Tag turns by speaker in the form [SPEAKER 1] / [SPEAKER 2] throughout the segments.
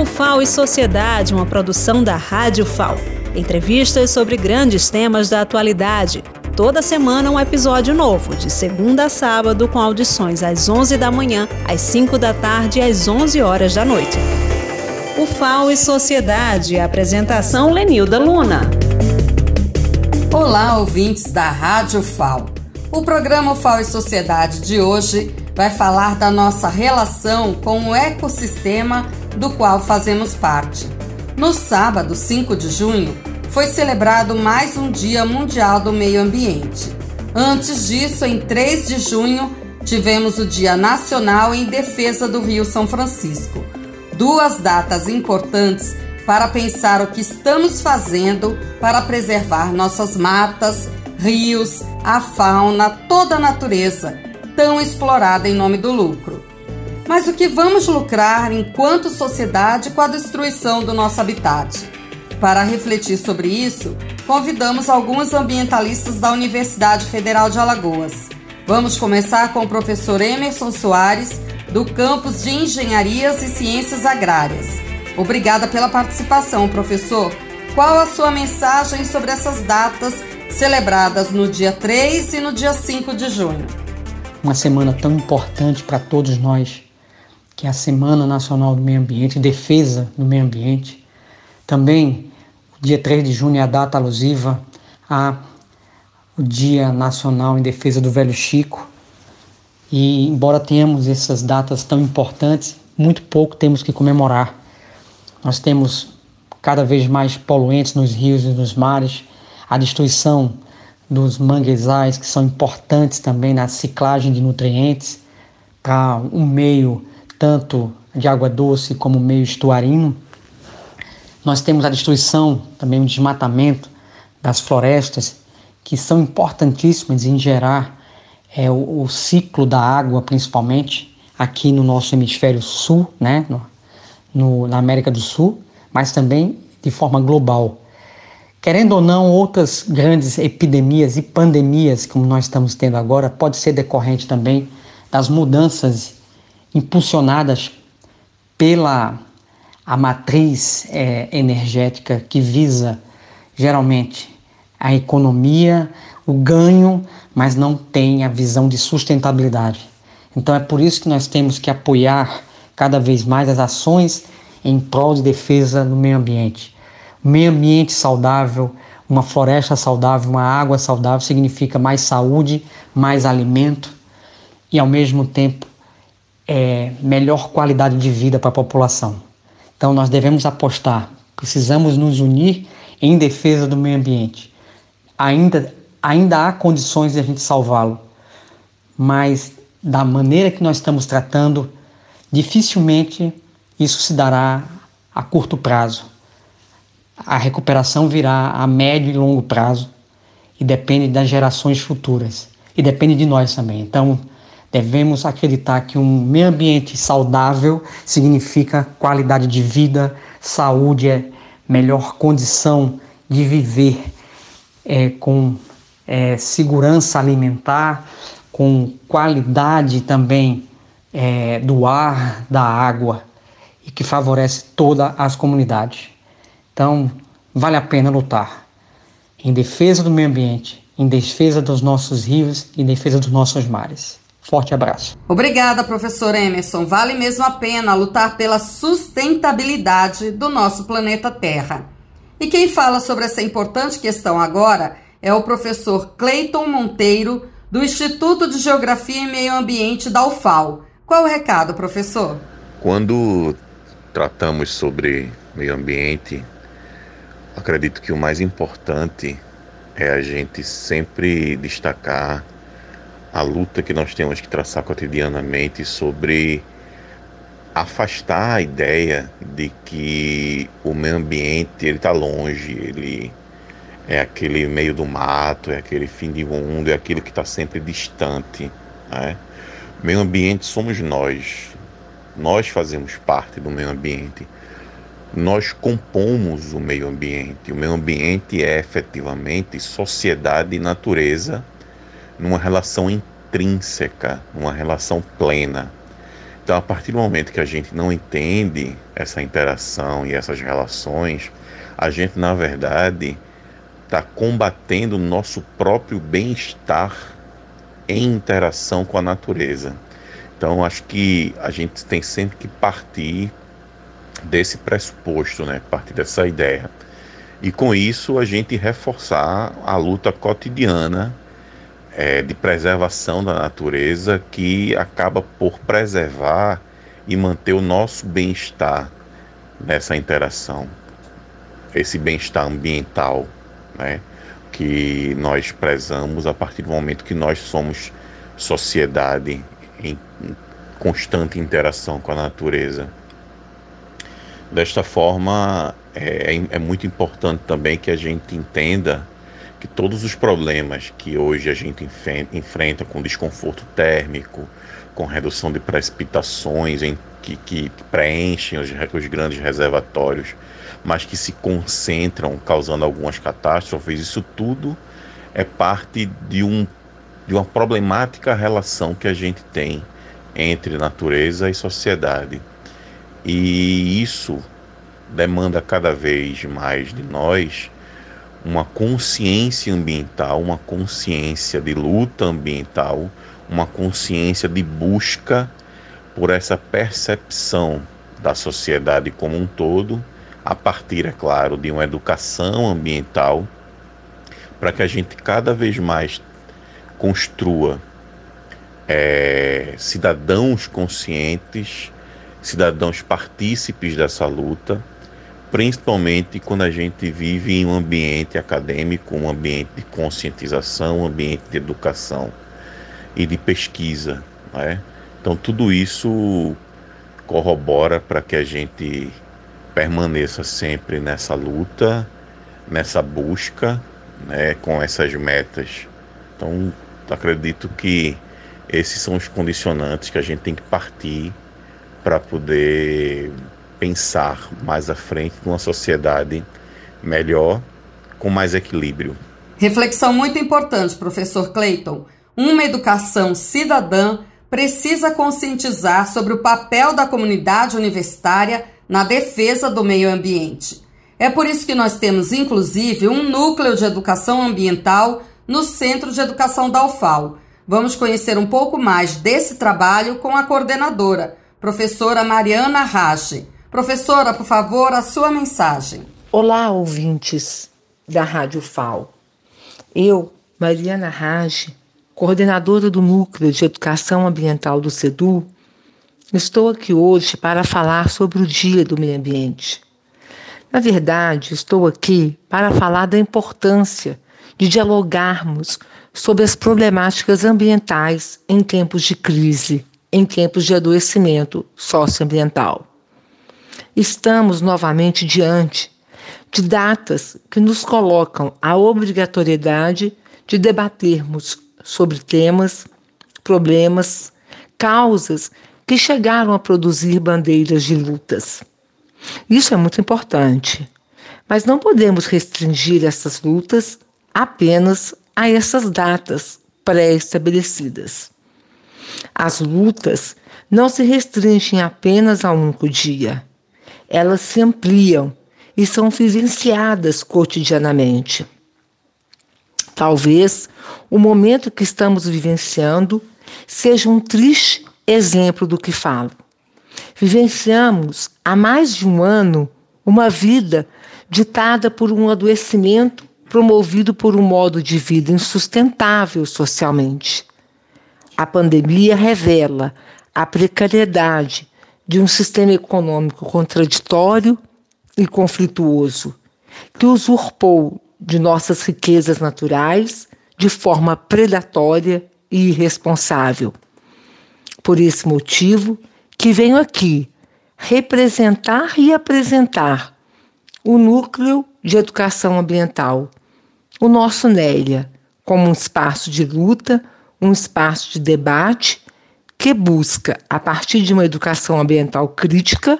[SPEAKER 1] O FAO e Sociedade, uma produção da Rádio FAO. Entrevistas sobre grandes temas da atualidade. Toda semana um episódio novo, de segunda a sábado, com audições às 11 da manhã, às 5 da tarde e às 11 horas da noite. O FAO e Sociedade, apresentação Lenilda Luna.
[SPEAKER 2] Olá, ouvintes da Rádio FAO. O programa FAO e Sociedade de hoje vai falar da nossa relação com o ecossistema do qual fazemos parte. No sábado, 5 de junho, foi celebrado mais um Dia Mundial do Meio Ambiente. Antes disso, em 3 de junho, tivemos o Dia Nacional em Defesa do Rio São Francisco. Duas datas importantes para pensar o que estamos fazendo para preservar nossas matas, rios, a fauna, toda a natureza, tão explorada em nome do lucro. Mas o que vamos lucrar enquanto sociedade com a destruição do nosso habitat? Para refletir sobre isso, convidamos alguns ambientalistas da Universidade Federal de Alagoas. Vamos começar com o professor Emerson Soares, do campus de Engenharias e Ciências Agrárias. Obrigada pela participação, professor. Qual a sua mensagem sobre essas datas celebradas no dia 3 e no dia 5 de junho?
[SPEAKER 3] Uma semana tão importante para todos nós que é a Semana Nacional do Meio Ambiente, defesa do meio ambiente. Também, dia 3 de junho é a data alusiva ao Dia Nacional em Defesa do Velho Chico. E, embora tenhamos essas datas tão importantes, muito pouco temos que comemorar. Nós temos cada vez mais poluentes nos rios e nos mares, a destruição dos manguezais, que são importantes também na ciclagem de nutrientes para um meio tanto de água doce como meio estuarino. Nós temos a destruição, também o desmatamento das florestas, que são importantíssimas em gerar é, o, o, ciclo da água, principalmente aqui no nosso hemisfério sul, né, no, no, na América do Sul, mas também de forma global. Querendo ou não, outras grandes epidemias e pandemias, como nós estamos tendo agora, pode ser decorrente também das mudanças impulsionadas pela a matriz é, energética que visa geralmente a economia, o ganho, mas não tem a visão de sustentabilidade. Então é por isso que nós temos que apoiar cada vez mais as ações em prol de defesa do meio ambiente. Meio ambiente saudável, uma floresta saudável, uma água saudável significa mais saúde, mais alimento e ao mesmo tempo é, melhor qualidade de vida para a população. Então nós devemos apostar, precisamos nos unir em defesa do meio ambiente. Ainda, ainda há condições de a gente salvá-lo, mas da maneira que nós estamos tratando, dificilmente isso se dará a curto prazo. A recuperação virá a médio e longo prazo e depende das gerações futuras e depende de nós também. Então, Devemos acreditar que um meio ambiente saudável significa qualidade de vida, saúde, é melhor condição de viver é, com é, segurança alimentar, com qualidade também é, do ar, da água e que favorece todas as comunidades. Então, vale a pena lutar em defesa do meio ambiente, em defesa dos nossos rios em defesa dos nossos mares. Forte abraço.
[SPEAKER 2] Obrigada, professor Emerson. Vale mesmo a pena lutar pela sustentabilidade do nosso planeta Terra. E quem fala sobre essa importante questão agora é o professor Cleiton Monteiro, do Instituto de Geografia e Meio Ambiente da UFAL. Qual o recado, professor?
[SPEAKER 4] Quando tratamos sobre meio ambiente, acredito que o mais importante é a gente sempre destacar a luta que nós temos que traçar cotidianamente sobre afastar a ideia de que o meio ambiente ele está longe, ele é aquele meio do mato, é aquele fim de mundo, é aquilo que está sempre distante. Né? Meio ambiente somos nós, nós fazemos parte do meio ambiente, nós compomos o meio ambiente. O meio ambiente é efetivamente sociedade e natureza numa relação intrínseca, numa relação plena. Então, a partir do momento que a gente não entende essa interação e essas relações, a gente, na verdade, está combatendo o nosso próprio bem-estar em interação com a natureza. Então, acho que a gente tem sempre que partir desse pressuposto, né? partir dessa ideia. E com isso, a gente reforçar a luta cotidiana é, de preservação da natureza que acaba por preservar e manter o nosso bem-estar nessa interação, esse bem-estar ambiental, né, que nós prezamos a partir do momento que nós somos sociedade em constante interação com a natureza. Desta forma, é, é, é muito importante também que a gente entenda que todos os problemas que hoje a gente enfrenta com desconforto térmico, com redução de precipitações em, que, que preenchem os, os grandes reservatórios, mas que se concentram causando algumas catástrofes, isso tudo é parte de, um, de uma problemática relação que a gente tem entre natureza e sociedade. E isso demanda cada vez mais de nós uma consciência ambiental, uma consciência de luta ambiental, uma consciência de busca por essa percepção da sociedade como um todo, a partir, é claro, de uma educação ambiental, para que a gente cada vez mais construa é, cidadãos conscientes, cidadãos partícipes dessa luta principalmente quando a gente vive em um ambiente acadêmico, um ambiente de conscientização, um ambiente de educação e de pesquisa. Né? Então, tudo isso corrobora para que a gente permaneça sempre nessa luta, nessa busca, né, com essas metas. Então, acredito que esses são os condicionantes que a gente tem que partir para poder pensar mais à frente numa sociedade melhor, com mais equilíbrio.
[SPEAKER 2] Reflexão muito importante, professor Clayton. Uma educação cidadã precisa conscientizar sobre o papel da comunidade universitária na defesa do meio ambiente. É por isso que nós temos, inclusive, um núcleo de educação ambiental no Centro de Educação da UFAL. Vamos conhecer um pouco mais desse trabalho com a coordenadora, professora Mariana Rache. Professora, por favor, a sua mensagem.
[SPEAKER 5] Olá, ouvintes da Rádio FAO. Eu, Mariana Rage, coordenadora do Núcleo de Educação Ambiental do CEDU, estou aqui hoje para falar sobre o Dia do Meio Ambiente. Na verdade, estou aqui para falar da importância de dialogarmos sobre as problemáticas ambientais em tempos de crise, em tempos de adoecimento socioambiental estamos novamente diante de datas que nos colocam a obrigatoriedade de debatermos sobre temas, problemas, causas que chegaram a produzir bandeiras de lutas. Isso é muito importante, mas não podemos restringir essas lutas apenas a essas datas pré-estabelecidas. As lutas não se restringem apenas a um único dia elas se ampliam e são vivenciadas cotidianamente. Talvez o momento que estamos vivenciando seja um triste exemplo do que falo. Vivenciamos há mais de um ano uma vida ditada por um adoecimento promovido por um modo de vida insustentável socialmente. A pandemia revela a precariedade de um sistema econômico contraditório e conflituoso, que usurpou de nossas riquezas naturais de forma predatória e irresponsável. Por esse motivo que venho aqui representar e apresentar o núcleo de educação ambiental, o nosso NELIA, como um espaço de luta, um espaço de debate que busca, a partir de uma educação ambiental crítica,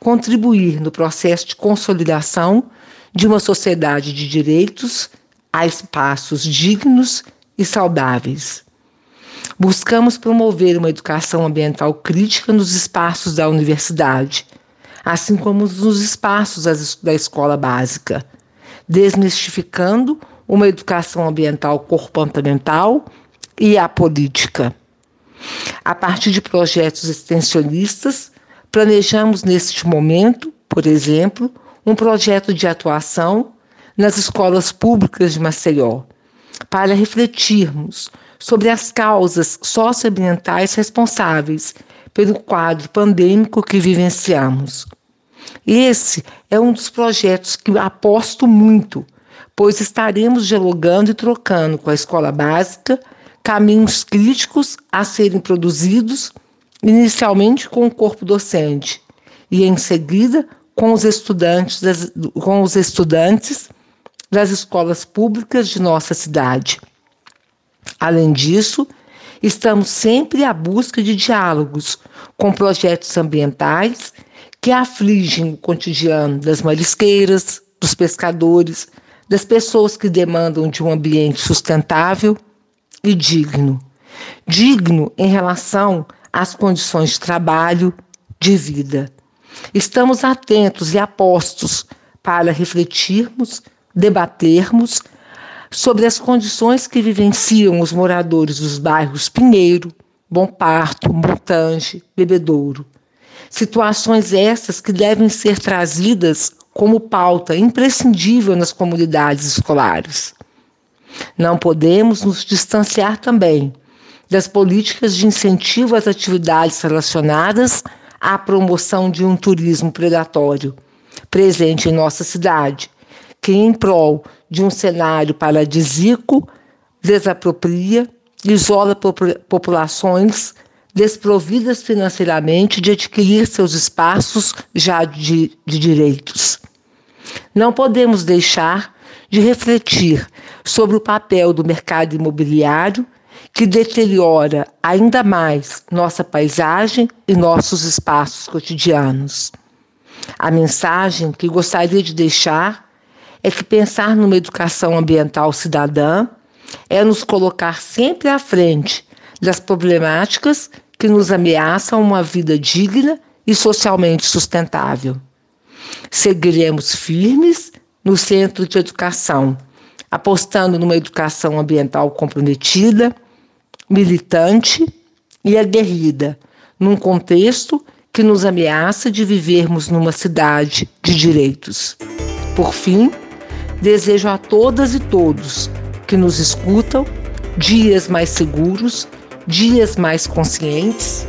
[SPEAKER 5] contribuir no processo de consolidação de uma sociedade de direitos a espaços dignos e saudáveis. Buscamos promover uma educação ambiental crítica nos espaços da universidade, assim como nos espaços da escola básica, desmistificando uma educação ambiental comportamental e a política. A partir de projetos extensionistas, planejamos neste momento, por exemplo, um projeto de atuação nas escolas públicas de Maceió, para refletirmos sobre as causas socioambientais responsáveis pelo quadro pandêmico que vivenciamos. Esse é um dos projetos que aposto muito, pois estaremos dialogando e trocando com a escola básica caminhos críticos a serem produzidos, inicialmente com o corpo docente e em seguida com os estudantes das, com os estudantes das escolas públicas de nossa cidade. Além disso, estamos sempre à busca de diálogos com projetos ambientais que afligem o cotidiano das marisqueiras, dos pescadores, das pessoas que demandam de um ambiente sustentável e digno. Digno em relação às condições de trabalho, de vida. Estamos atentos e apostos para refletirmos, debatermos sobre as condições que vivenciam os moradores dos bairros Pinheiro, Bom Parto, Montange, Bebedouro. Situações essas que devem ser trazidas como pauta imprescindível nas comunidades escolares. Não podemos nos distanciar também das políticas de incentivo às atividades relacionadas à promoção de um turismo predatório presente em nossa cidade, que, em prol de um cenário paradisíaco, desapropria isola populações desprovidas financeiramente de adquirir seus espaços já de, de direitos. Não podemos deixar de refletir sobre o papel do mercado imobiliário que deteriora ainda mais nossa paisagem e nossos espaços cotidianos. A mensagem que gostaria de deixar é que pensar numa educação ambiental cidadã é nos colocar sempre à frente das problemáticas que nos ameaçam uma vida digna e socialmente sustentável. Seguiremos firmes no centro de educação, apostando numa educação ambiental comprometida, militante e aguerrida, num contexto que nos ameaça de vivermos numa cidade de direitos. Por fim, desejo a todas e todos que nos escutam dias mais seguros, dias mais conscientes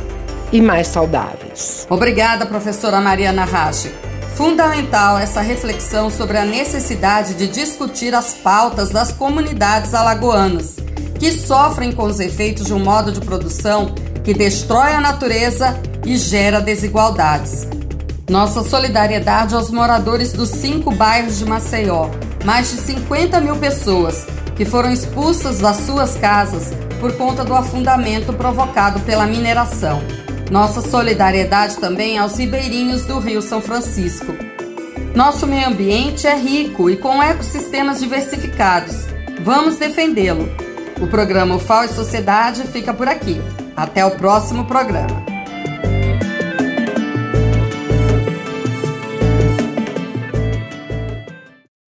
[SPEAKER 5] e mais saudáveis.
[SPEAKER 2] Obrigada, professora Mariana Rache. Fundamental essa reflexão sobre a necessidade de discutir as pautas das comunidades alagoanas, que sofrem com os efeitos de um modo de produção que destrói a natureza e gera desigualdades. Nossa solidariedade aos moradores dos cinco bairros de Maceió, mais de 50 mil pessoas que foram expulsas das suas casas por conta do afundamento provocado pela mineração. Nossa solidariedade também aos ribeirinhos do Rio São Francisco. Nosso meio ambiente é rico e com ecossistemas diversificados. Vamos defendê-lo. O programa UFAO e Sociedade fica por aqui. Até o próximo programa.